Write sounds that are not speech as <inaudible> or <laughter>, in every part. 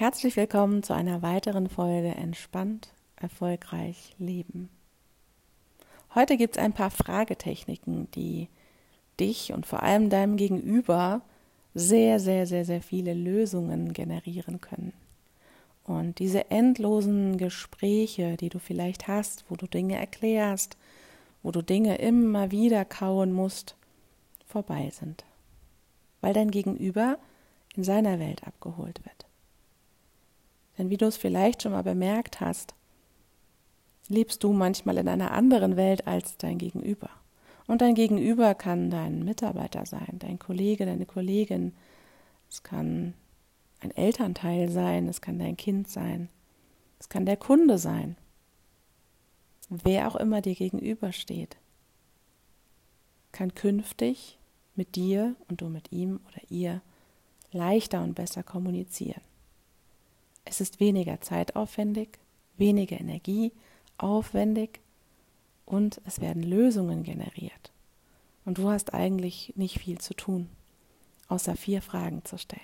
Herzlich willkommen zu einer weiteren Folge Entspannt, erfolgreich leben. Heute gibt es ein paar Fragetechniken, die dich und vor allem deinem Gegenüber sehr, sehr, sehr, sehr viele Lösungen generieren können. Und diese endlosen Gespräche, die du vielleicht hast, wo du Dinge erklärst, wo du Dinge immer wieder kauen musst, vorbei sind. Weil dein Gegenüber in seiner Welt abgeholt wird. Denn wie du es vielleicht schon mal bemerkt hast, lebst du manchmal in einer anderen Welt als dein Gegenüber. Und dein Gegenüber kann dein Mitarbeiter sein, dein Kollege, deine Kollegin. Es kann ein Elternteil sein, es kann dein Kind sein, es kann der Kunde sein. Wer auch immer dir gegenübersteht, kann künftig mit dir und du mit ihm oder ihr leichter und besser kommunizieren. Es ist weniger zeitaufwendig, weniger Energie aufwendig und es werden Lösungen generiert. Und du hast eigentlich nicht viel zu tun, außer vier Fragen zu stellen.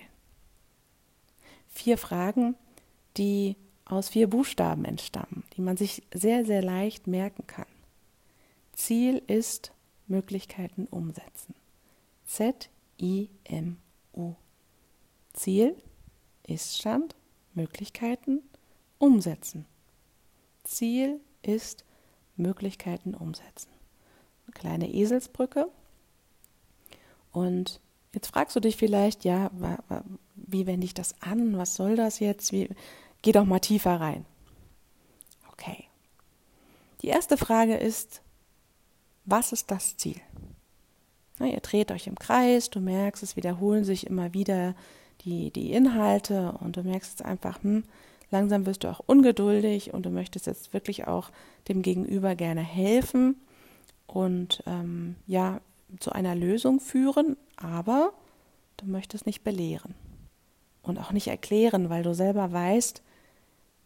Vier Fragen, die aus vier Buchstaben entstammen, die man sich sehr, sehr leicht merken kann. Ziel ist Möglichkeiten umsetzen. Z-I-M-U. Ziel, Ist-Stand, Möglichkeiten umsetzen. Ziel ist Möglichkeiten umsetzen. Eine kleine Eselsbrücke. Und jetzt fragst du dich vielleicht, ja, wie wende ich das an? Was soll das jetzt? Wie, geh doch mal tiefer rein. Okay. Die erste Frage ist, was ist das Ziel? Na, ihr dreht euch im Kreis, du merkst, es wiederholen sich immer wieder die, die Inhalte und du merkst jetzt einfach, hm, langsam wirst du auch ungeduldig und du möchtest jetzt wirklich auch dem Gegenüber gerne helfen und ähm, ja, zu einer Lösung führen, aber du möchtest nicht belehren und auch nicht erklären, weil du selber weißt,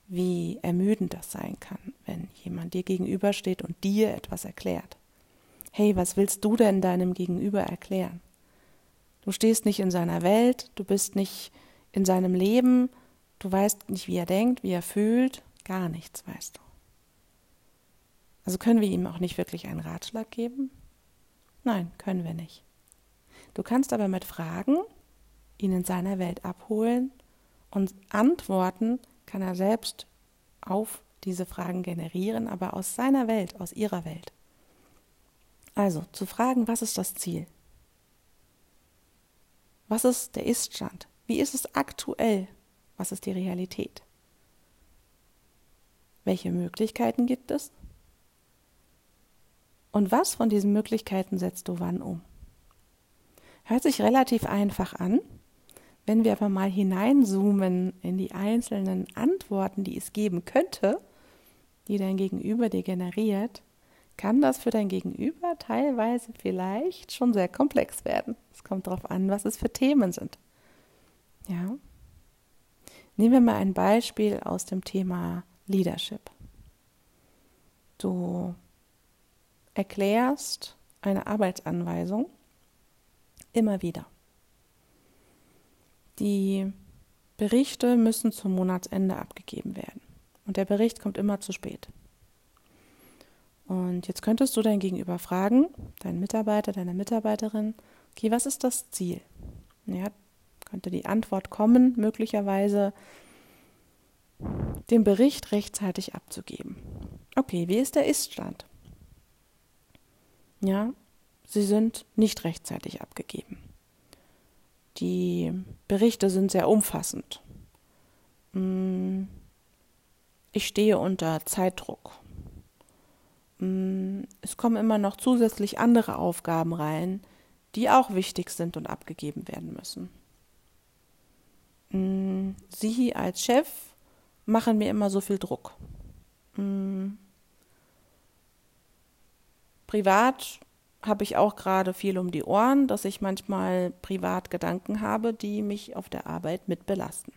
wie ermüdend das sein kann, wenn jemand dir gegenübersteht und dir etwas erklärt. Hey, was willst du denn deinem Gegenüber erklären? Du stehst nicht in seiner Welt, du bist nicht in seinem Leben, du weißt nicht, wie er denkt, wie er fühlt, gar nichts weißt du. Also können wir ihm auch nicht wirklich einen Ratschlag geben? Nein, können wir nicht. Du kannst aber mit Fragen ihn in seiner Welt abholen und Antworten kann er selbst auf diese Fragen generieren, aber aus seiner Welt, aus ihrer Welt. Also zu fragen, was ist das Ziel? Was ist der Iststand? Wie ist es aktuell? Was ist die Realität? Welche Möglichkeiten gibt es? Und was von diesen Möglichkeiten setzt du wann um? Hört sich relativ einfach an. Wenn wir aber mal hineinzoomen in die einzelnen Antworten, die es geben könnte, die dein Gegenüber dir generiert, kann das für dein Gegenüber teilweise vielleicht schon sehr komplex werden. Es kommt darauf an, was es für Themen sind. Ja. Nehmen wir mal ein Beispiel aus dem Thema Leadership. Du erklärst eine Arbeitsanweisung immer wieder. Die Berichte müssen zum Monatsende abgegeben werden. Und der Bericht kommt immer zu spät. Und jetzt könntest du dein Gegenüber fragen, deinen Mitarbeiter, deine Mitarbeiterin, okay, was ist das Ziel? Ja, könnte die Antwort kommen, möglicherweise den Bericht rechtzeitig abzugeben. Okay, wie ist der Iststand? Ja, sie sind nicht rechtzeitig abgegeben. Die Berichte sind sehr umfassend. Hm, ich stehe unter Zeitdruck. Mm, es kommen immer noch zusätzlich andere Aufgaben rein, die auch wichtig sind und abgegeben werden müssen. Mm, Sie als Chef machen mir immer so viel Druck. Mm, privat habe ich auch gerade viel um die Ohren, dass ich manchmal privat Gedanken habe, die mich auf der Arbeit mit belasten.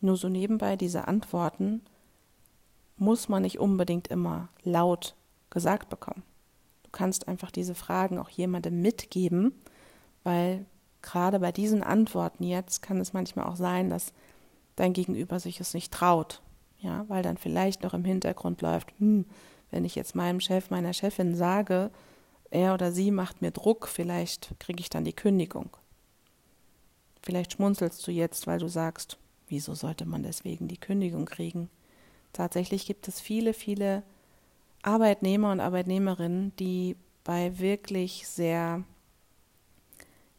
Nur so nebenbei diese Antworten muss man nicht unbedingt immer laut gesagt bekommen. Du kannst einfach diese Fragen auch jemandem mitgeben, weil gerade bei diesen Antworten jetzt kann es manchmal auch sein, dass dein Gegenüber sich es nicht traut. Ja, weil dann vielleicht noch im Hintergrund läuft, hm, wenn ich jetzt meinem Chef, meiner Chefin sage, er oder sie macht mir Druck, vielleicht kriege ich dann die Kündigung. Vielleicht schmunzelst du jetzt, weil du sagst, wieso sollte man deswegen die Kündigung kriegen? Tatsächlich gibt es viele, viele Arbeitnehmer und Arbeitnehmerinnen, die bei wirklich sehr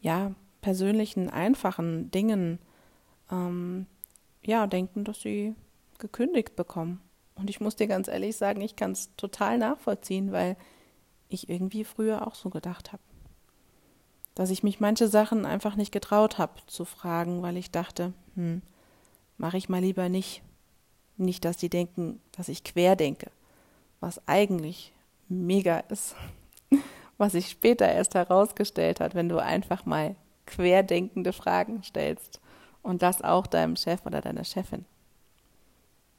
ja, persönlichen, einfachen Dingen ähm, ja, denken, dass sie gekündigt bekommen. Und ich muss dir ganz ehrlich sagen, ich kann es total nachvollziehen, weil ich irgendwie früher auch so gedacht habe. Dass ich mich manche Sachen einfach nicht getraut habe zu fragen, weil ich dachte, hm, mache ich mal lieber nicht. Nicht, dass die denken, dass ich quer denke, was eigentlich mega ist, <laughs> was sich später erst herausgestellt hat, wenn du einfach mal querdenkende Fragen stellst und das auch deinem Chef oder deiner Chefin.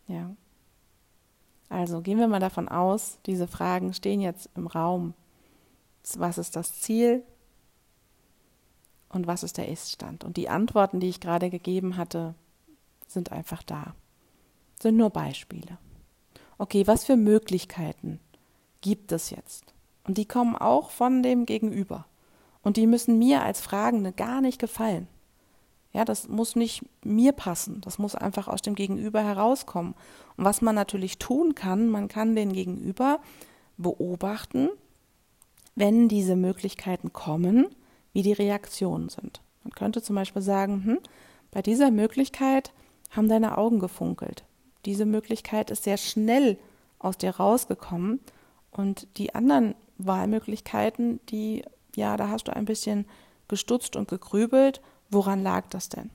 Ja. Also gehen wir mal davon aus, diese Fragen stehen jetzt im Raum. Was ist das Ziel und was ist der Iststand? Und die Antworten, die ich gerade gegeben hatte, sind einfach da. Sind nur Beispiele. Okay, was für Möglichkeiten gibt es jetzt? Und die kommen auch von dem Gegenüber. Und die müssen mir als Fragende gar nicht gefallen. Ja, das muss nicht mir passen. Das muss einfach aus dem Gegenüber herauskommen. Und was man natürlich tun kann, man kann den Gegenüber beobachten, wenn diese Möglichkeiten kommen, wie die Reaktionen sind. Man könnte zum Beispiel sagen, hm, bei dieser Möglichkeit haben deine Augen gefunkelt. Diese Möglichkeit ist sehr schnell aus dir rausgekommen und die anderen Wahlmöglichkeiten, die, ja, da hast du ein bisschen gestutzt und gegrübelt Woran lag das denn?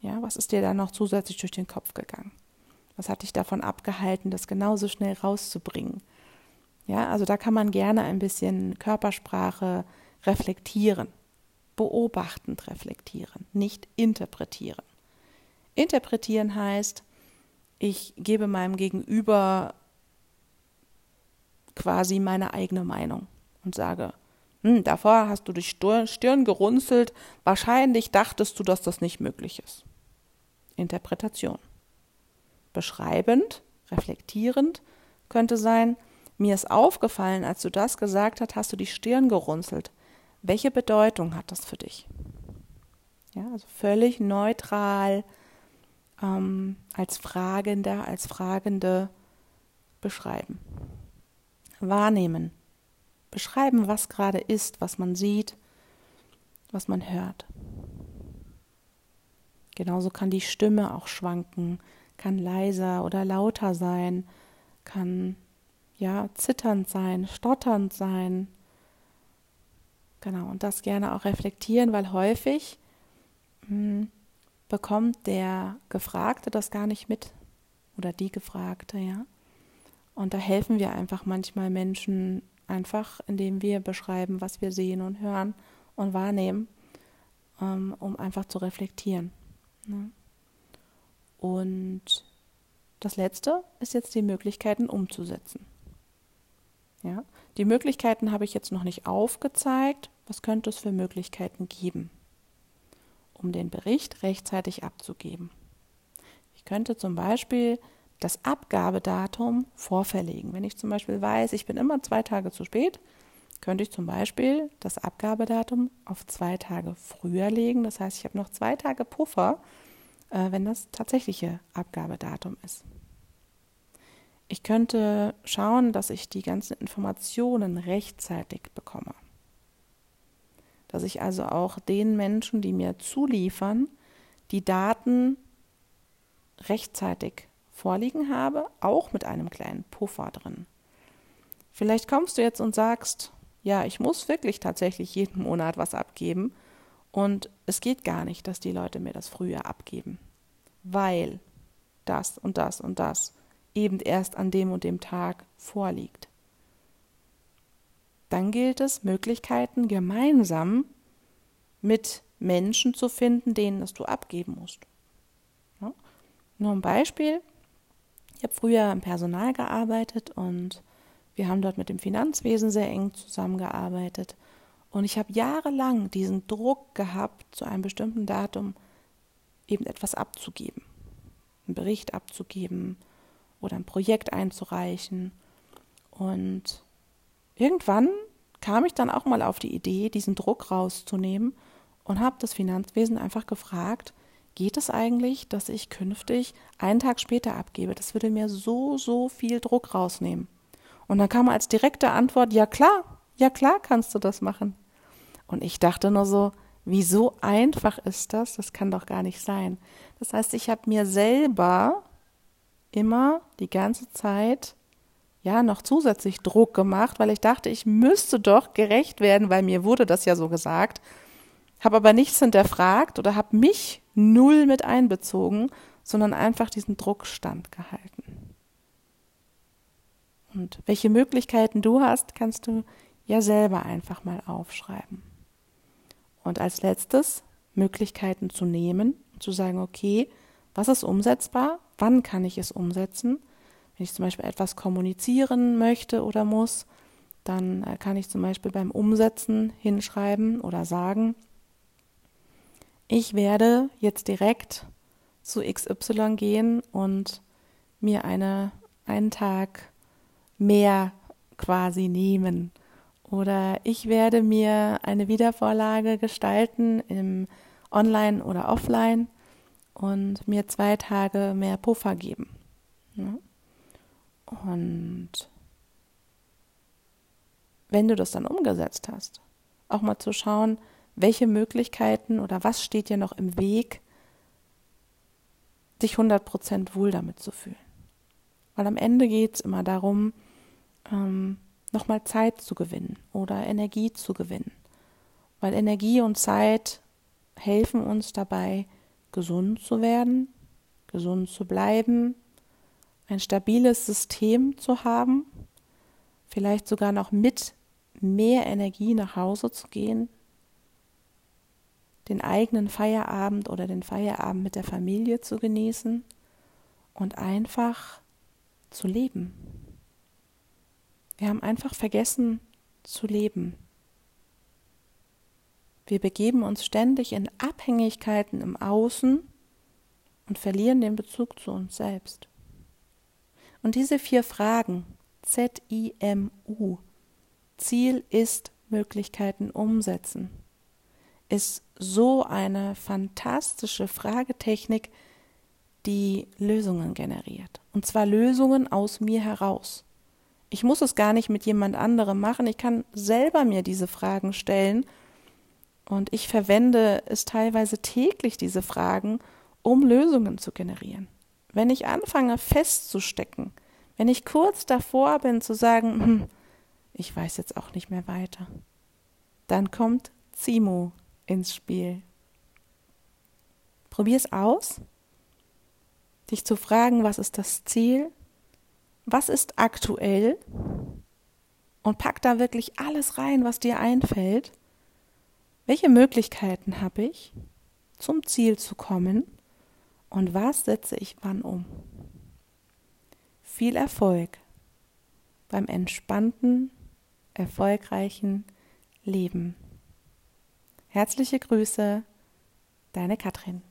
Ja, was ist dir da noch zusätzlich durch den Kopf gegangen? Was hat dich davon abgehalten, das genauso schnell rauszubringen? Ja, also da kann man gerne ein bisschen Körpersprache reflektieren, beobachtend reflektieren, nicht interpretieren. Interpretieren heißt, ich gebe meinem Gegenüber quasi meine eigene Meinung und sage, hm, davor hast du die Stirn gerunzelt, wahrscheinlich dachtest du, dass das nicht möglich ist. Interpretation. Beschreibend, reflektierend könnte sein, mir ist aufgefallen, als du das gesagt hast, hast du die Stirn gerunzelt. Welche Bedeutung hat das für dich? Ja, also völlig neutral, ähm, als Fragender, als Fragende beschreiben. Wahrnehmen, beschreiben, was gerade ist, was man sieht, was man hört. Genauso kann die Stimme auch schwanken, kann leiser oder lauter sein, kann ja zitternd sein, stotternd sein. Genau, und das gerne auch reflektieren, weil häufig mh, hm, bekommt der Gefragte das gar nicht mit oder die Gefragte, ja. Und da helfen wir einfach manchmal Menschen Einfach indem wir beschreiben, was wir sehen und hören und wahrnehmen, ähm, um einfach zu reflektieren. Ne? Und das Letzte ist jetzt die Möglichkeiten umzusetzen. Ja? Die Möglichkeiten habe ich jetzt noch nicht aufgezeigt. Was könnte es für Möglichkeiten geben, um den Bericht rechtzeitig abzugeben? Ich könnte zum Beispiel das Abgabedatum vorverlegen. Wenn ich zum Beispiel weiß, ich bin immer zwei Tage zu spät, könnte ich zum Beispiel das Abgabedatum auf zwei Tage früher legen. Das heißt, ich habe noch zwei Tage Puffer, äh, wenn das tatsächliche Abgabedatum ist. Ich könnte schauen, dass ich die ganzen Informationen rechtzeitig bekomme. Dass ich also auch den Menschen, die mir zuliefern, die Daten rechtzeitig vorliegen habe, auch mit einem kleinen Puffer drin. Vielleicht kommst du jetzt und sagst, ja, ich muss wirklich tatsächlich jeden Monat was abgeben und es geht gar nicht, dass die Leute mir das früher abgeben, weil das und das und das eben erst an dem und dem Tag vorliegt. Dann gilt es, Möglichkeiten gemeinsam mit Menschen zu finden, denen es du abgeben musst. Ja? Nur ein Beispiel, ich habe früher im Personal gearbeitet und wir haben dort mit dem Finanzwesen sehr eng zusammengearbeitet. Und ich habe jahrelang diesen Druck gehabt, zu einem bestimmten Datum eben etwas abzugeben. einen Bericht abzugeben oder ein Projekt einzureichen. Und irgendwann kam ich dann auch mal auf die Idee, diesen Druck rauszunehmen und habe das Finanzwesen einfach gefragt, geht es eigentlich, dass ich künftig einen Tag später abgebe? Das würde mir so, so viel Druck rausnehmen. Und dann kam als direkte Antwort, ja klar, ja klar kannst du das machen. Und ich dachte nur so, wie so einfach ist das? Das kann doch gar nicht sein. Das heißt, ich habe mir selber immer die ganze Zeit ja noch zusätzlich Druck gemacht, weil ich dachte, ich müsste doch gerecht werden, weil mir wurde das ja so gesagt, habe aber nichts hinterfragt oder habe mich null mit einbezogen, sondern einfach diesen Druck standgehalten. Und welche Möglichkeiten du hast, kannst du ja selber einfach mal aufschreiben. Und als letztes Möglichkeiten zu nehmen zu sagen, okay, was ist umsetzbar? Wann kann ich es umsetzen? Wenn ich zum Beispiel etwas kommunizieren möchte oder muss, dann äh, kann ich zum Beispiel beim Umsetzen hinschreiben oder sagen, ich werde jetzt direkt zu XY gehen und mir eine, einen Tag mehr quasi nehmen oder ich werde mir eine Wiedervorlage gestalten im Online oder Offline und mir zwei Tage mehr Puffer geben. Ja? Und wenn du das dann umgesetzt hast, auch mal zu schauen, welche Möglichkeiten oder was steht dir noch im Weg, dich 100% wohl damit zu fühlen. Weil am Ende geht es immer darum, ähm, nochmal Zeit zu gewinnen oder Energie zu gewinnen. Weil Energie und Zeit helfen uns dabei, gesund zu werden, gesund zu bleiben, ein stabiles System zu haben, vielleicht sogar noch mit mehr Energie nach Hause zu gehen, den eigenen Feierabend oder den Feierabend mit der Familie zu genießen und einfach zu leben. Wir haben einfach vergessen zu leben. Wir begeben uns ständig in Abhängigkeiten im Außen und verlieren den Bezug zu uns selbst. Und diese vier Fragen, Z-I-M-U, Ziel ist Möglichkeiten umsetzen, ist so eine fantastische Fragetechnik, die Lösungen generiert. Und zwar Lösungen aus mir heraus. Ich muss es gar nicht mit jemand anderem machen. Ich kann selber mir diese Fragen stellen. Und ich verwende es teilweise täglich, diese Fragen, um Lösungen zu generieren. Wenn ich anfange festzustecken, wenn ich kurz davor bin zu sagen, hm, ich weiß jetzt auch nicht mehr weiter, dann kommt Zimo ins Spiel. Probier es aus, dich zu fragen, was ist das Ziel, was ist aktuell und pack da wirklich alles rein, was dir einfällt. Welche Möglichkeiten habe ich, zum Ziel zu kommen und was setze ich wann um? Viel Erfolg beim entspannten, erfolgreichen Leben. Herzliche Grüße, deine Katrin.